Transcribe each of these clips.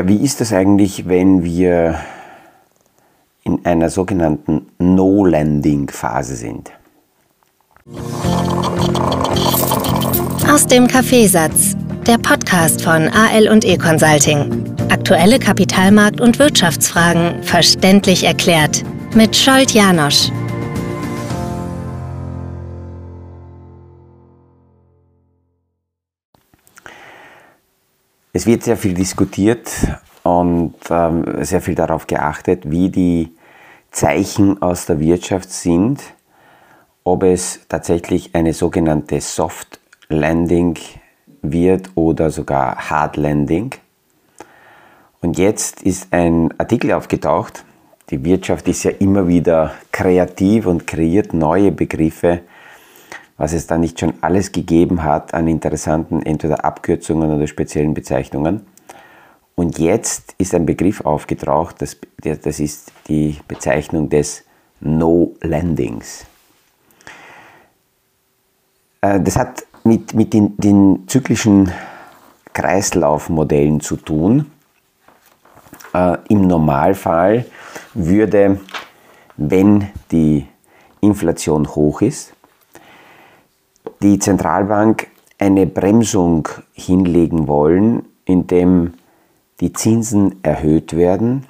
Ja, wie ist das eigentlich, wenn wir in einer sogenannten No-Landing-Phase sind? Aus dem Kaffeesatz, der Podcast von AL und E Consulting. Aktuelle Kapitalmarkt- und Wirtschaftsfragen verständlich erklärt mit Scholt Janosch. Es wird sehr viel diskutiert und ähm, sehr viel darauf geachtet, wie die Zeichen aus der Wirtschaft sind, ob es tatsächlich eine sogenannte Soft Landing wird oder sogar Hard Landing. Und jetzt ist ein Artikel aufgetaucht. Die Wirtschaft ist ja immer wieder kreativ und kreiert neue Begriffe, was es da nicht schon alles gegeben hat an interessanten entweder Abkürzungen oder speziellen Bezeichnungen. Und jetzt ist ein Begriff aufgetaucht, das, das ist die Bezeichnung des No-Landings. Äh, das hat mit, mit den, den zyklischen Kreislaufmodellen zu tun. Äh, Im Normalfall würde, wenn die Inflation hoch ist, die Zentralbank eine Bremsung hinlegen wollen, indem die Zinsen erhöht werden,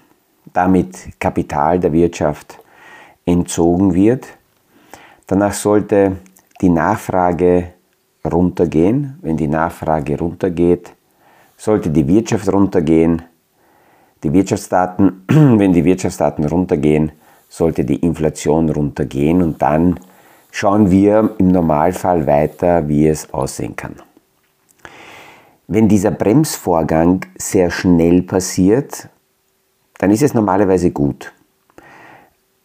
damit Kapital der Wirtschaft entzogen wird. Danach sollte die Nachfrage runtergehen. Wenn die Nachfrage runtergeht, sollte die Wirtschaft runtergehen. Die Wirtschaftsdaten, wenn die Wirtschaftsdaten runtergehen, sollte die Inflation runtergehen und dann schauen wir im Normalfall weiter, wie es aussehen kann. Wenn dieser Bremsvorgang sehr schnell passiert, dann ist es normalerweise gut,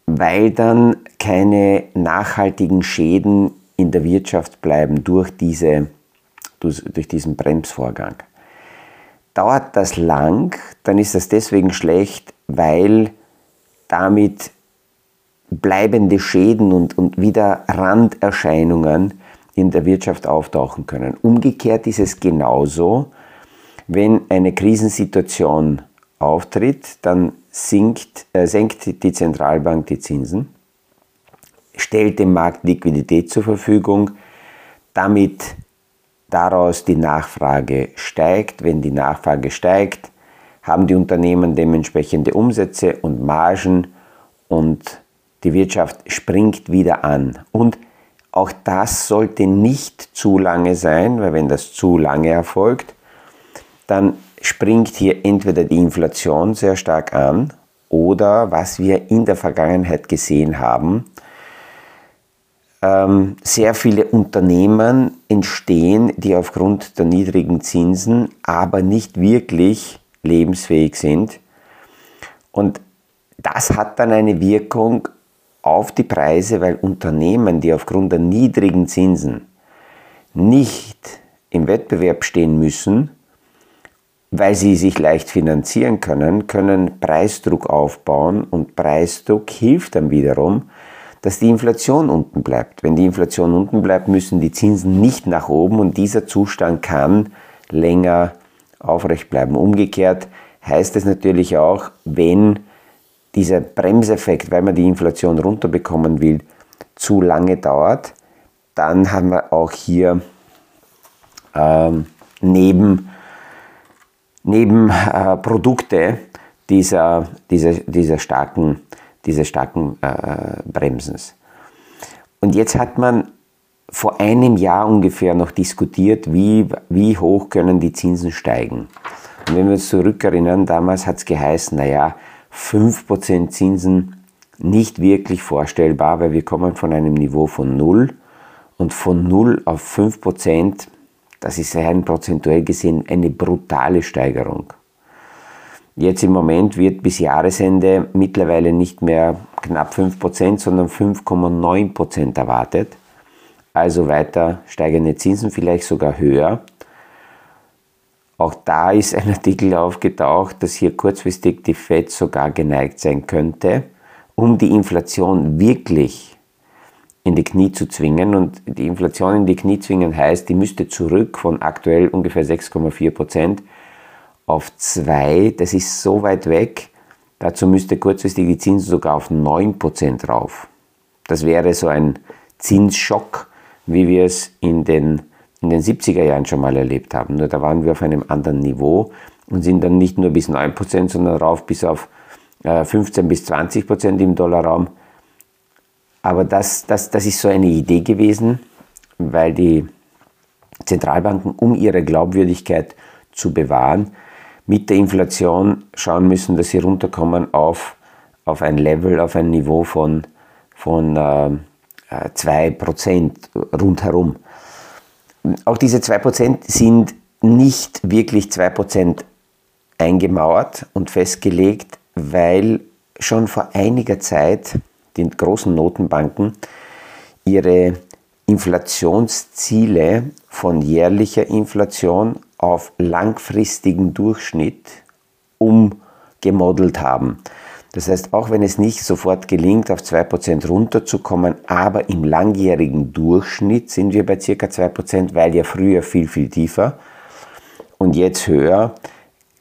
weil dann keine nachhaltigen Schäden in der Wirtschaft bleiben durch, diese, durch, diesen Bremsvorgang. Dauert das lang, dann ist das deswegen schlecht, weil damit bleibende Schäden und, und wieder Randerscheinungen in der Wirtschaft auftauchen können. Umgekehrt ist es genauso, wenn eine Krisensituation auftritt, dann sinkt, äh, senkt die Zentralbank die Zinsen, stellt dem Markt Liquidität zur Verfügung, damit daraus die Nachfrage steigt. Wenn die Nachfrage steigt, haben die Unternehmen dementsprechende Umsätze und Margen und die Wirtschaft springt wieder an. Und auch das sollte nicht zu lange sein, weil wenn das zu lange erfolgt, dann springt hier entweder die Inflation sehr stark an oder was wir in der Vergangenheit gesehen haben, ähm, sehr viele Unternehmen entstehen, die aufgrund der niedrigen Zinsen aber nicht wirklich lebensfähig sind. Und das hat dann eine Wirkung auf die Preise, weil Unternehmen, die aufgrund der niedrigen Zinsen nicht im Wettbewerb stehen müssen, weil sie sich leicht finanzieren können, können Preisdruck aufbauen und Preisdruck hilft dann wiederum, dass die Inflation unten bleibt. Wenn die Inflation unten bleibt, müssen die Zinsen nicht nach oben und dieser Zustand kann länger aufrecht bleiben. Umgekehrt heißt es natürlich auch, wenn dieser Bremseffekt, weil man die Inflation runterbekommen will, zu lange dauert, dann haben wir auch hier ähm, neben, neben äh, Produkte dieser, dieser, dieser starken, dieser starken äh, Bremsens. Und jetzt hat man vor einem Jahr ungefähr noch diskutiert, wie, wie hoch können die Zinsen steigen. Und wenn wir uns zurückerinnern, damals hat es geheißen, naja, 5% Zinsen nicht wirklich vorstellbar, weil wir kommen von einem Niveau von 0 und von 0 auf 5%, das ist rein prozentuell gesehen eine brutale Steigerung. Jetzt im Moment wird bis Jahresende mittlerweile nicht mehr knapp 5%, sondern 5,9% erwartet. Also weiter steigende Zinsen, vielleicht sogar höher. Auch da ist ein Artikel aufgetaucht, dass hier kurzfristig die Fed sogar geneigt sein könnte, um die Inflation wirklich in die Knie zu zwingen. Und die Inflation in die Knie zwingen heißt, die müsste zurück von aktuell ungefähr 6,4 Prozent auf 2, das ist so weit weg, dazu müsste kurzfristig die Zinsen sogar auf 9% rauf. Das wäre so ein Zinsschock, wie wir es in den, in den 70er Jahren schon mal erlebt haben. Nur da waren wir auf einem anderen Niveau und sind dann nicht nur bis 9%, sondern rauf bis auf 15 äh, bis 20% im Dollarraum. Aber das, das, das ist so eine Idee gewesen, weil die Zentralbanken, um ihre Glaubwürdigkeit zu bewahren, mit der Inflation schauen müssen, dass sie runterkommen auf, auf ein Level, auf ein Niveau von, von äh, 2% rundherum. Auch diese 2% sind nicht wirklich 2% eingemauert und festgelegt, weil schon vor einiger Zeit die großen Notenbanken ihre Inflationsziele von jährlicher Inflation auf langfristigen Durchschnitt umgemodelt haben. Das heißt, auch wenn es nicht sofort gelingt, auf 2% runterzukommen, aber im langjährigen Durchschnitt sind wir bei ca. 2%, weil ja früher viel, viel tiefer und jetzt höher,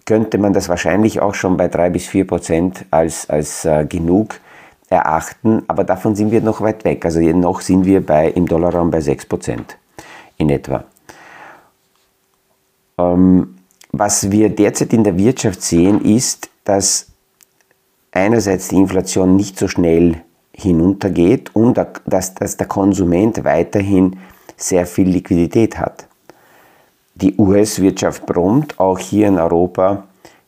könnte man das wahrscheinlich auch schon bei 3 bis 4% als, als äh, genug erachten, aber davon sind wir noch weit weg. Also noch sind wir bei, im Dollarraum bei 6% in etwa. Ähm, was wir derzeit in der Wirtschaft sehen, ist, dass einerseits die Inflation nicht so schnell hinuntergeht und dass, dass der Konsument weiterhin sehr viel Liquidität hat. Die US-Wirtschaft brummt, auch hier in Europa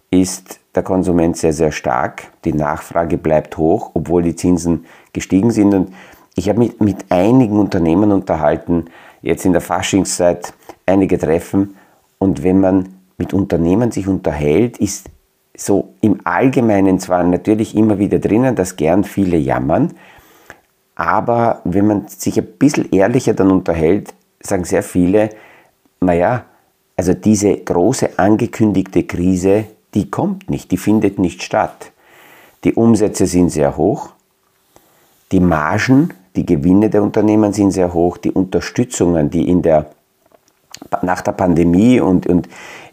ist der Konsument sehr, sehr stark. Die Nachfrage bleibt hoch, obwohl die Zinsen gestiegen sind. Und ich habe mich mit einigen Unternehmen unterhalten, jetzt in der Faschingszeit einige Treffen. Und wenn man mit Unternehmen sich unterhält, ist so im Allgemeinen zwar natürlich immer wieder drinnen, dass gern viele jammern, aber wenn man sich ein bisschen ehrlicher dann unterhält, sagen sehr viele, naja, also diese große angekündigte Krise, die kommt nicht, die findet nicht statt. Die Umsätze sind sehr hoch, die Margen, die Gewinne der Unternehmen sind sehr hoch, die Unterstützungen, die in der, nach der Pandemie und, und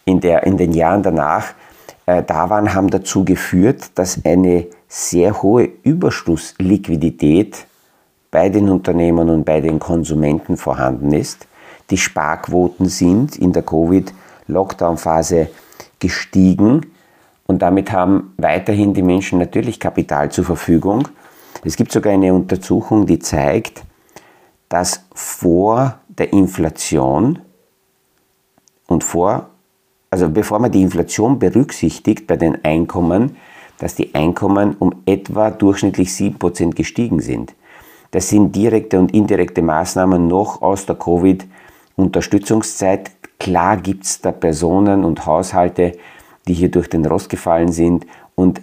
in, der, in den Jahren danach äh, da waren, haben dazu geführt, dass eine sehr hohe Überschussliquidität bei den Unternehmen und bei den Konsumenten vorhanden ist. Die Sparquoten sind in der Covid-Lockdown-Phase gestiegen und damit haben weiterhin die Menschen natürlich Kapital zur Verfügung. Es gibt sogar eine Untersuchung, die zeigt, dass vor der Inflation und vor also bevor man die Inflation berücksichtigt bei den Einkommen, dass die Einkommen um etwa durchschnittlich 7% gestiegen sind. Das sind direkte und indirekte Maßnahmen noch aus der Covid-Unterstützungszeit. Klar gibt es da Personen und Haushalte, die hier durch den Rost gefallen sind und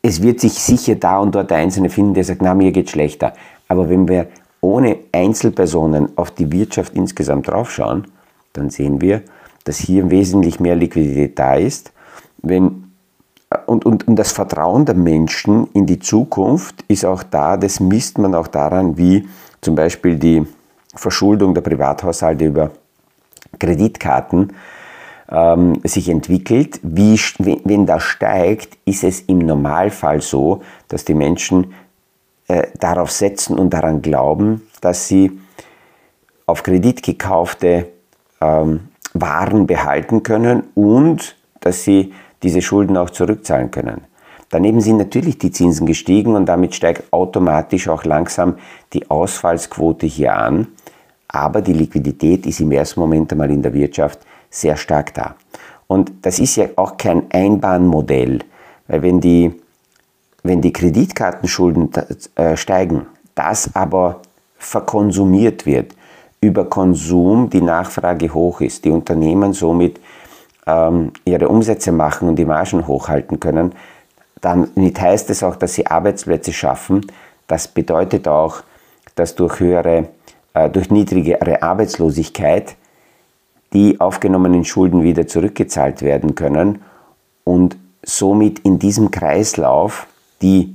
es wird sich sicher da und dort der Einzelne finden, der sagt, na, mir geht schlechter. Aber wenn wir ohne Einzelpersonen auf die Wirtschaft insgesamt draufschauen, dann sehen wir, dass hier wesentlich mehr Liquidität da ist. Wenn, und, und, und das Vertrauen der Menschen in die Zukunft ist auch da, das misst man auch daran, wie zum Beispiel die Verschuldung der Privathaushalte über Kreditkarten ähm, sich entwickelt. Wie, wenn das steigt, ist es im Normalfall so, dass die Menschen äh, darauf setzen und daran glauben, dass sie auf Kredit gekaufte ähm, waren behalten können und dass sie diese Schulden auch zurückzahlen können. Daneben sind natürlich die Zinsen gestiegen und damit steigt automatisch auch langsam die Ausfallsquote hier an. Aber die Liquidität ist im ersten Moment einmal in der Wirtschaft sehr stark da. Und das ist ja auch kein Einbahnmodell, weil wenn die, wenn die Kreditkartenschulden äh, steigen, das aber verkonsumiert wird, über Konsum die Nachfrage hoch ist, die Unternehmen somit ähm, ihre Umsätze machen und die Margen hochhalten können, damit heißt es auch, dass sie Arbeitsplätze schaffen. Das bedeutet auch, dass durch höhere, äh, durch niedrigere Arbeitslosigkeit die aufgenommenen Schulden wieder zurückgezahlt werden können und somit in diesem Kreislauf die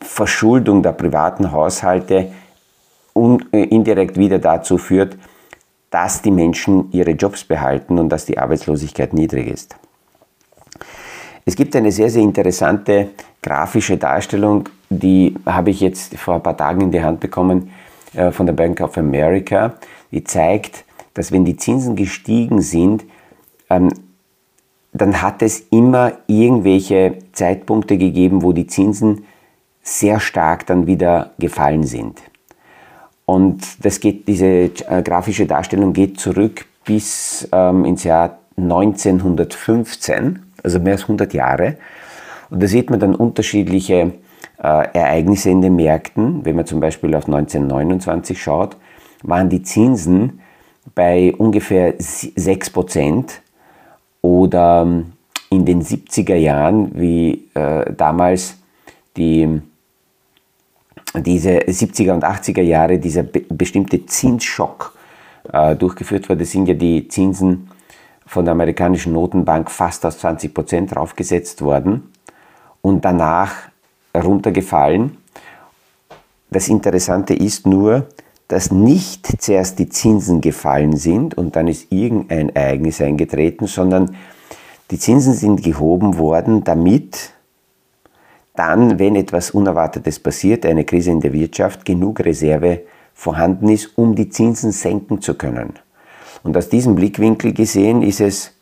Verschuldung der privaten Haushalte und äh, indirekt wieder dazu führt, dass die Menschen ihre Jobs behalten und dass die Arbeitslosigkeit niedrig ist. Es gibt eine sehr, sehr interessante grafische Darstellung, die habe ich jetzt vor ein paar Tagen in die Hand bekommen äh, von der Bank of America. Die zeigt, dass wenn die Zinsen gestiegen sind, ähm, dann hat es immer irgendwelche Zeitpunkte gegeben, wo die Zinsen sehr stark dann wieder gefallen sind. Und das geht, diese äh, grafische Darstellung geht zurück bis ähm, ins Jahr 1915, also mehr als 100 Jahre. Und da sieht man dann unterschiedliche äh, Ereignisse in den Märkten. Wenn man zum Beispiel auf 1929 schaut, waren die Zinsen bei ungefähr 6 Prozent oder ähm, in den 70er Jahren, wie äh, damals die, diese 70er und 80er Jahre, dieser be bestimmte Zinsschock äh, durchgeführt wurde, sind ja die Zinsen von der amerikanischen Notenbank fast auf 20 Prozent draufgesetzt worden und danach runtergefallen. Das Interessante ist nur, dass nicht zuerst die Zinsen gefallen sind und dann ist irgendein Ereignis eingetreten, sondern die Zinsen sind gehoben worden, damit dann, wenn etwas Unerwartetes passiert, eine Krise in der Wirtschaft, genug Reserve vorhanden ist, um die Zinsen senken zu können. Und aus diesem Blickwinkel gesehen ist es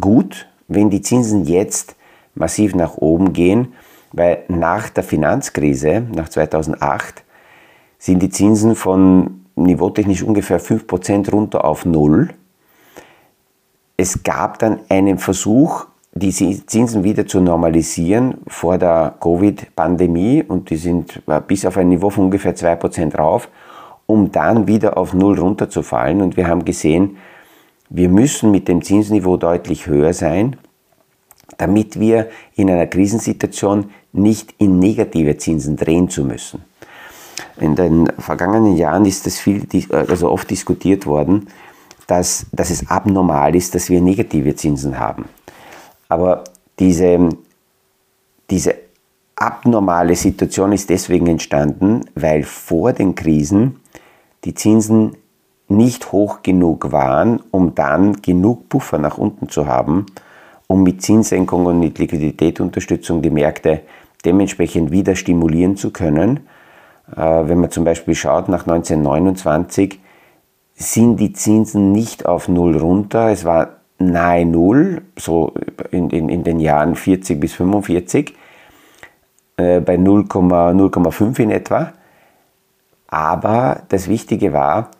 gut, wenn die Zinsen jetzt massiv nach oben gehen, weil nach der Finanzkrise, nach 2008, sind die Zinsen von niveautechnisch ungefähr 5% runter auf Null. Es gab dann einen Versuch, die Zinsen wieder zu normalisieren vor der Covid-Pandemie und die sind äh, bis auf ein Niveau von ungefähr 2% rauf, um dann wieder auf Null runterzufallen. Und wir haben gesehen, wir müssen mit dem Zinsniveau deutlich höher sein, damit wir in einer Krisensituation nicht in negative Zinsen drehen zu müssen. In den vergangenen Jahren ist das viel, also oft diskutiert worden, dass, dass es abnormal ist, dass wir negative Zinsen haben. Aber diese, diese abnormale Situation ist deswegen entstanden, weil vor den Krisen die Zinsen nicht hoch genug waren, um dann genug Puffer nach unten zu haben, um mit Zinssenkung und mit Liquiditätsunterstützung die Märkte dementsprechend wieder stimulieren zu können äh, wenn man zum Beispiel schaut, nach 1929 sind die Zinsen nicht auf Null runter. Es war nahe Null, so in, in, in den Jahren 40 bis 45, äh, bei 0,5 in etwa. Aber das Wichtige war,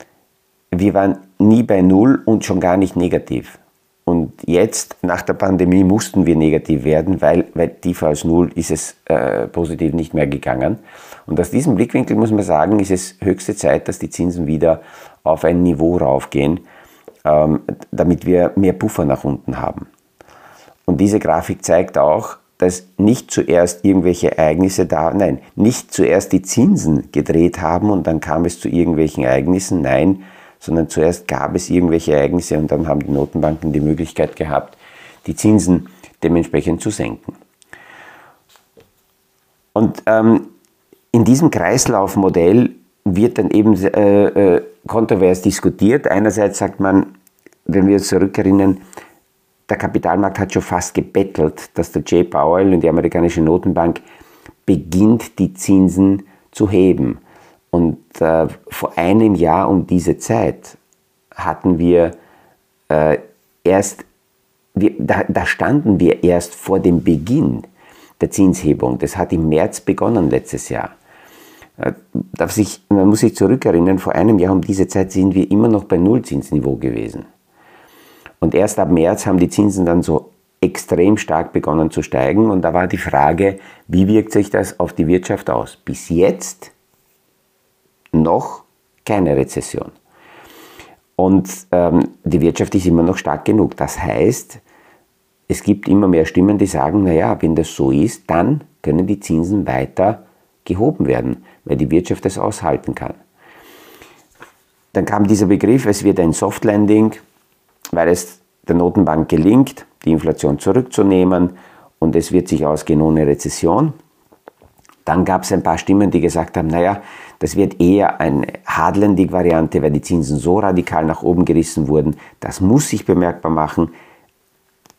wir waren nie bei Null und schon gar nicht negativ. Und jetzt, nach der Pandemie, mussten wir negativ werden, weil, weil tiefer als Null ist es äh, positiv nicht mehr gegangen. Und aus diesem Blickwinkel muss man sagen, ist es höchste Zeit, dass die Zinsen wieder auf ein Niveau raufgehen, damit wir mehr Puffer nach unten haben. Und diese Grafik zeigt auch, dass nicht zuerst irgendwelche Ereignisse da, nein, nicht zuerst die Zinsen gedreht haben und dann kam es zu irgendwelchen Ereignissen, nein, sondern zuerst gab es irgendwelche Ereignisse und dann haben die Notenbanken die Möglichkeit gehabt, die Zinsen dementsprechend zu senken. Und ähm, in diesem Kreislaufmodell wird dann eben äh, äh, kontrovers diskutiert. Einerseits sagt man, wenn wir uns zurückerinnern, der Kapitalmarkt hat schon fast gebettelt, dass der Jay Powell und die amerikanische Notenbank beginnt, die Zinsen zu heben. Und äh, vor einem Jahr um diese Zeit hatten wir äh, erst, wir, da, da standen wir erst vor dem Beginn der Zinshebung. Das hat im März begonnen letztes Jahr. Äh, darf sich, man muss sich zurückerinnern, vor einem Jahr um diese Zeit sind wir immer noch bei Nullzinsniveau gewesen. Und erst ab März haben die Zinsen dann so extrem stark begonnen zu steigen. Und da war die Frage, wie wirkt sich das auf die Wirtschaft aus? Bis jetzt noch keine Rezession. Und ähm, die Wirtschaft ist immer noch stark genug. Das heißt, es gibt immer mehr Stimmen, die sagen, naja, wenn das so ist, dann können die Zinsen weiter gehoben werden weil die Wirtschaft es aushalten kann. Dann kam dieser Begriff, es wird ein Soft Landing, weil es der Notenbank gelingt, die Inflation zurückzunehmen und es wird sich ausgehen ohne Rezession. Dann gab es ein paar Stimmen, die gesagt haben, naja, das wird eher eine Hardlanding-Variante, weil die Zinsen so radikal nach oben gerissen wurden. Das muss sich bemerkbar machen.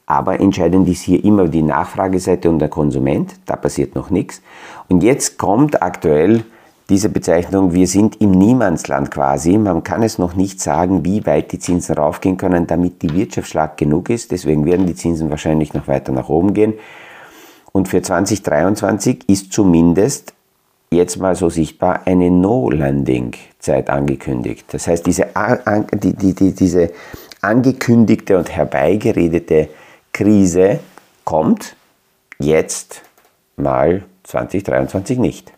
Aber entscheidend ist hier immer die Nachfrageseite und der Konsument. Da passiert noch nichts. Und jetzt kommt aktuell diese Bezeichnung, wir sind im Niemandsland quasi. Man kann es noch nicht sagen, wie weit die Zinsen raufgehen können, damit die Wirtschaft stark genug ist. Deswegen werden die Zinsen wahrscheinlich noch weiter nach oben gehen. Und für 2023 ist zumindest jetzt mal so sichtbar eine No-Landing-Zeit angekündigt. Das heißt, diese, die, die, die, diese angekündigte und herbeigeredete Krise kommt jetzt mal 2023 nicht.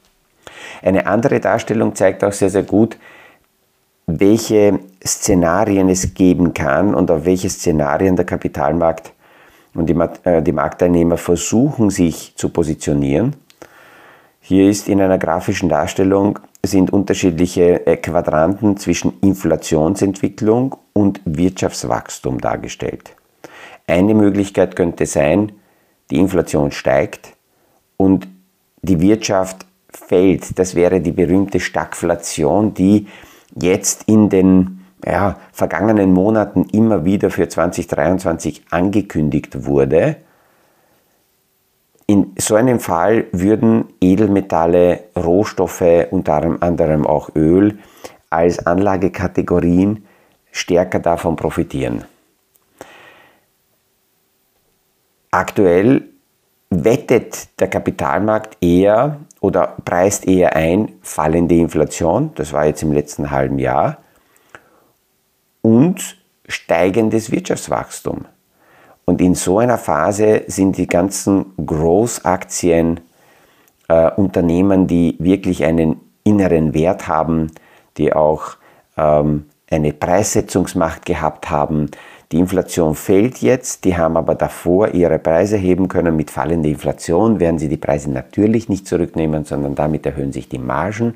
Eine andere Darstellung zeigt auch sehr, sehr gut, welche Szenarien es geben kann und auf welche Szenarien der Kapitalmarkt und die, äh, die Marktteilnehmer versuchen sich zu positionieren. Hier ist in einer grafischen Darstellung sind unterschiedliche äh, Quadranten zwischen Inflationsentwicklung und Wirtschaftswachstum dargestellt. Eine Möglichkeit könnte sein, die Inflation steigt und die Wirtschaft fällt. Das wäre die berühmte Stagflation, die jetzt in den ja, vergangenen Monaten immer wieder für 2023 angekündigt wurde. In so einem Fall würden Edelmetalle, Rohstoffe, unter anderem auch Öl, als Anlagekategorien stärker davon profitieren. Aktuell wettet der Kapitalmarkt eher oder preist eher ein fallende Inflation, das war jetzt im letzten halben Jahr, und steigendes Wirtschaftswachstum. Und in so einer Phase sind die ganzen Großaktien, äh, Unternehmen, die wirklich einen inneren Wert haben, die auch ähm, eine Preissetzungsmacht gehabt haben, die Inflation fällt jetzt, die haben aber davor ihre Preise heben können. Mit fallender Inflation werden sie die Preise natürlich nicht zurücknehmen, sondern damit erhöhen sich die Margen.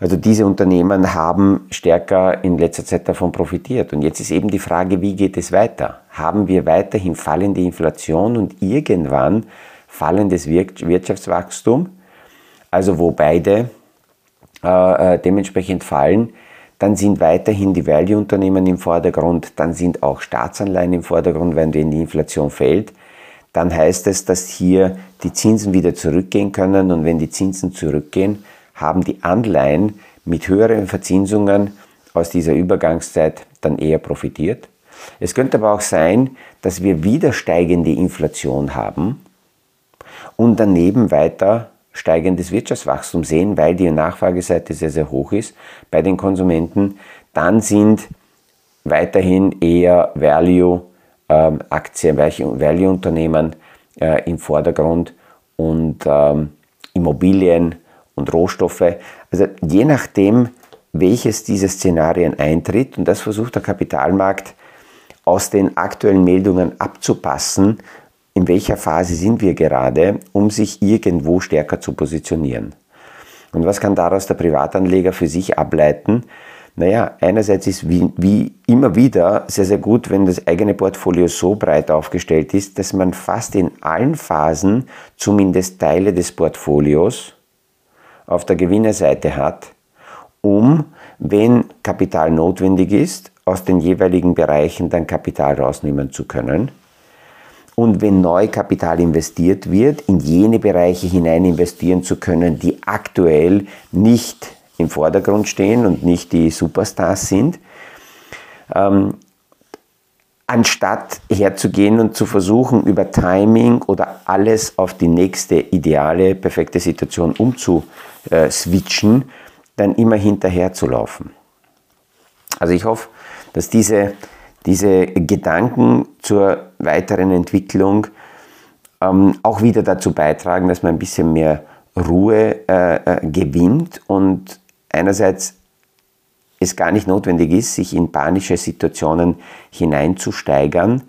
Also diese Unternehmen haben stärker in letzter Zeit davon profitiert. Und jetzt ist eben die Frage, wie geht es weiter? Haben wir weiterhin fallende Inflation und irgendwann fallendes Wirtschaftswachstum, also wo beide äh, äh dementsprechend fallen, dann sind weiterhin die Value-Unternehmen im Vordergrund, dann sind auch Staatsanleihen im Vordergrund, wenn die Inflation fällt. Dann heißt es, dass hier die Zinsen wieder zurückgehen können und wenn die Zinsen zurückgehen, haben die Anleihen mit höheren Verzinsungen aus dieser Übergangszeit dann eher profitiert. Es könnte aber auch sein, dass wir wieder steigende Inflation haben und daneben weiter steigendes Wirtschaftswachstum sehen, weil die Nachfrageseite sehr, sehr hoch ist bei den Konsumenten, dann sind weiterhin eher Value-Aktien, ähm, Value-Unternehmen äh, im Vordergrund und ähm, Immobilien und Rohstoffe. Also je nachdem, welches dieser Szenarien eintritt, und das versucht der Kapitalmarkt aus den aktuellen Meldungen abzupassen, in welcher Phase sind wir gerade, um sich irgendwo stärker zu positionieren. Und was kann daraus der Privatanleger für sich ableiten? Naja, einerseits ist wie, wie, immer wieder sehr, sehr gut, wenn das eigene Portfolio so breit aufgestellt ist, dass man fast in allen Phasen zumindest Teile des Portfolios auf der Gewinnerseite hat, um, wenn Kapital notwendig ist, aus den jeweiligen Bereichen dann Kapital rausnehmen zu können und wenn Neukapital investiert wird, in jene Bereiche hinein investieren zu können, die aktuell nicht im Vordergrund stehen und nicht die Superstars sind, ähm, anstatt herzugehen und zu versuchen, über Timing oder alles auf die nächste ideale, perfekte Situation umzuswitchen, dann immer hinterher zu laufen. Also ich hoffe, dass diese diese Gedanken zur weiteren Entwicklung ähm, auch wieder dazu beitragen, dass man ein bisschen mehr Ruhe äh, äh, gewinnt und einerseits es gar nicht notwendig ist, sich in panische Situationen hineinzusteigern,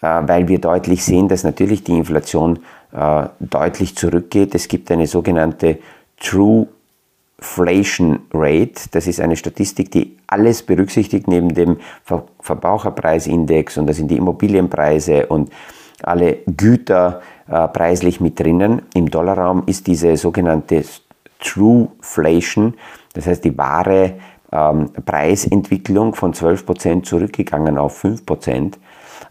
äh, weil wir deutlich sehen, dass natürlich die Inflation äh, deutlich zurückgeht. Es gibt eine sogenannte True Inflation Rate, das ist eine Statistik, die alles berücksichtigt neben dem Verbraucherpreisindex und da sind die Immobilienpreise und alle Güter äh, preislich mit drinnen. Im Dollarraum ist diese sogenannte Trueflation, das heißt die wahre ähm, Preisentwicklung von 12% zurückgegangen auf 5%.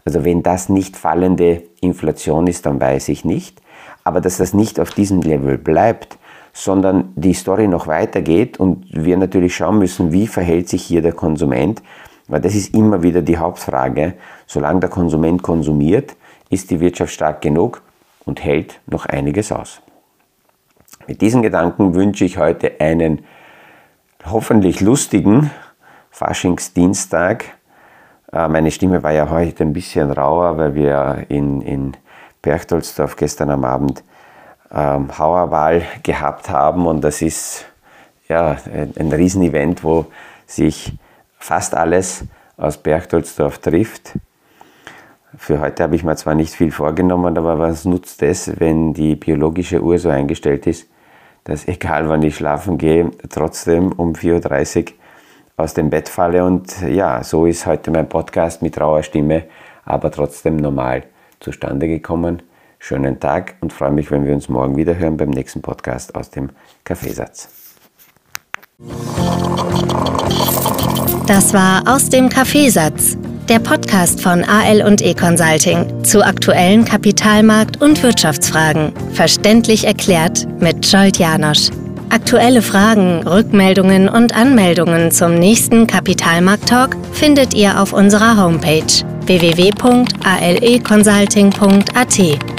Also wenn das nicht fallende Inflation ist, dann weiß ich nicht. Aber dass das nicht auf diesem Level bleibt, sondern die Story noch weitergeht und wir natürlich schauen müssen, wie verhält sich hier der Konsument, weil das ist immer wieder die Hauptfrage. Solange der Konsument konsumiert, ist die Wirtschaft stark genug und hält noch einiges aus. Mit diesen Gedanken wünsche ich heute einen hoffentlich lustigen Faschingsdienstag. Äh, meine Stimme war ja heute ein bisschen rauer, weil wir in, in Berchtoldsdorf gestern am Abend ähm, Hauerwahl gehabt haben und das ist ja ein, Riesenevent, wo sich fast alles aus Berchtoldsdorf trifft. Für heute habe ich mir zwar nicht viel vorgenommen, aber was nutzt es, wenn die biologische Uhr so eingestellt ist, dass egal wann ich schlafen gehe, trotzdem um 4.30 Uhr aus dem Bett falle. Und ja, so ist heute mein Podcast mit rauer Stimme, aber trotzdem normal zustande gekommen. Schönen Tag und freue mich, wenn wir uns morgen wieder hören beim nächsten Podcast aus dem Kaffeesatz. Das war aus dem Kaffeesatz, der Podcast von AL und E Consulting zu aktuellen Kapitalmarkt- und Wirtschaftsfragen, verständlich erklärt mit Scholt Janosch. Aktuelle Fragen, Rückmeldungen und Anmeldungen zum nächsten Kapitalmarkt-Talk findet ihr auf unserer Homepage www.aleconsulting.at.